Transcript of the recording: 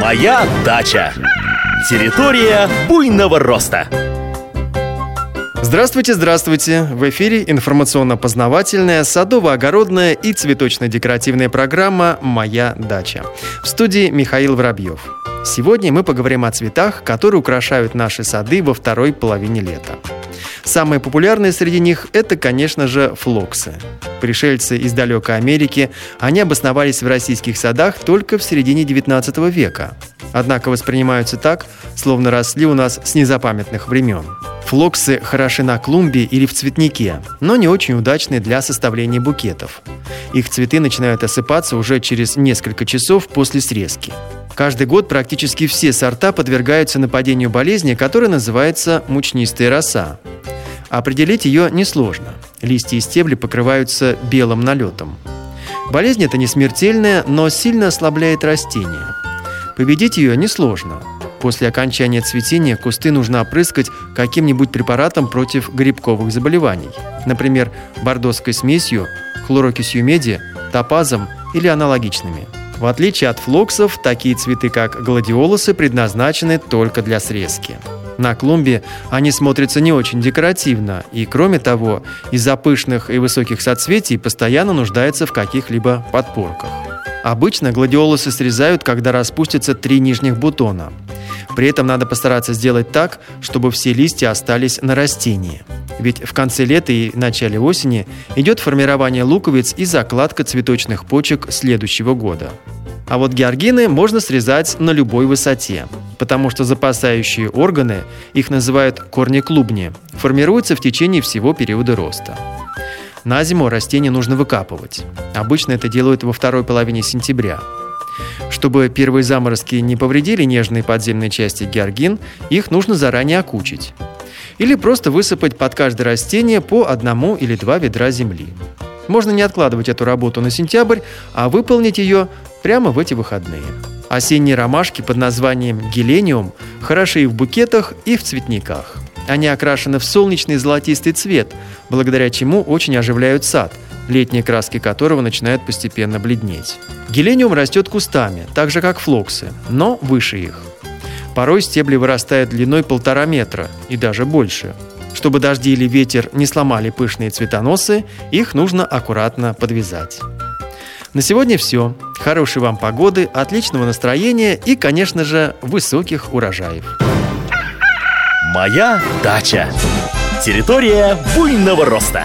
Моя дача. Территория буйного роста. Здравствуйте, здравствуйте! В эфире информационно-познавательная, садово-огородная и цветочно-декоративная программа «Моя дача». В студии Михаил Воробьев. Сегодня мы поговорим о цветах, которые украшают наши сады во второй половине лета. Самые популярные среди них – это, конечно же, флоксы. Пришельцы из далекой Америки, они обосновались в российских садах только в середине 19 века. Однако воспринимаются так, словно росли у нас с незапамятных времен. Флоксы хороши на клумбе или в цветнике, но не очень удачны для составления букетов. Их цветы начинают осыпаться уже через несколько часов после срезки. Каждый год практически все сорта подвергаются нападению болезни, которая называется мучнистая роса. Определить ее несложно. Листья и стебли покрываются белым налетом. Болезнь эта не смертельная, но сильно ослабляет растение. Победить ее несложно. После окончания цветения кусты нужно опрыскать каким-нибудь препаратом против грибковых заболеваний. Например, бордоской смесью, хлорокисью меди, топазом или аналогичными. В отличие от флоксов, такие цветы, как гладиолусы, предназначены только для срезки. На клумбе они смотрятся не очень декоративно, и кроме того, из-за пышных и высоких соцветий постоянно нуждаются в каких-либо подпорках. Обычно гладиолусы срезают, когда распустятся три нижних бутона. При этом надо постараться сделать так, чтобы все листья остались на растении. Ведь в конце лета и начале осени идет формирование луковиц и закладка цветочных почек следующего года. А вот георгины можно срезать на любой высоте, потому что запасающие органы, их называют корни-клубни, формируются в течение всего периода роста. На зиму растения нужно выкапывать. Обычно это делают во второй половине сентября. Чтобы первые заморозки не повредили нежные подземные части георгин, их нужно заранее окучить. Или просто высыпать под каждое растение по одному или два ведра земли. Можно не откладывать эту работу на сентябрь, а выполнить ее прямо в эти выходные. Осенние ромашки под названием гелениум хороши и в букетах, и в цветниках. Они окрашены в солнечный золотистый цвет, благодаря чему очень оживляют сад, летние краски которого начинают постепенно бледнеть. Гелениум растет кустами, так же как флоксы, но выше их. Порой стебли вырастают длиной полтора метра и даже больше. Чтобы дожди или ветер не сломали пышные цветоносы, их нужно аккуратно подвязать. На сегодня все. Хорошей вам погоды, отличного настроения и, конечно же, высоких урожаев. Моя дача. Территория буйного роста.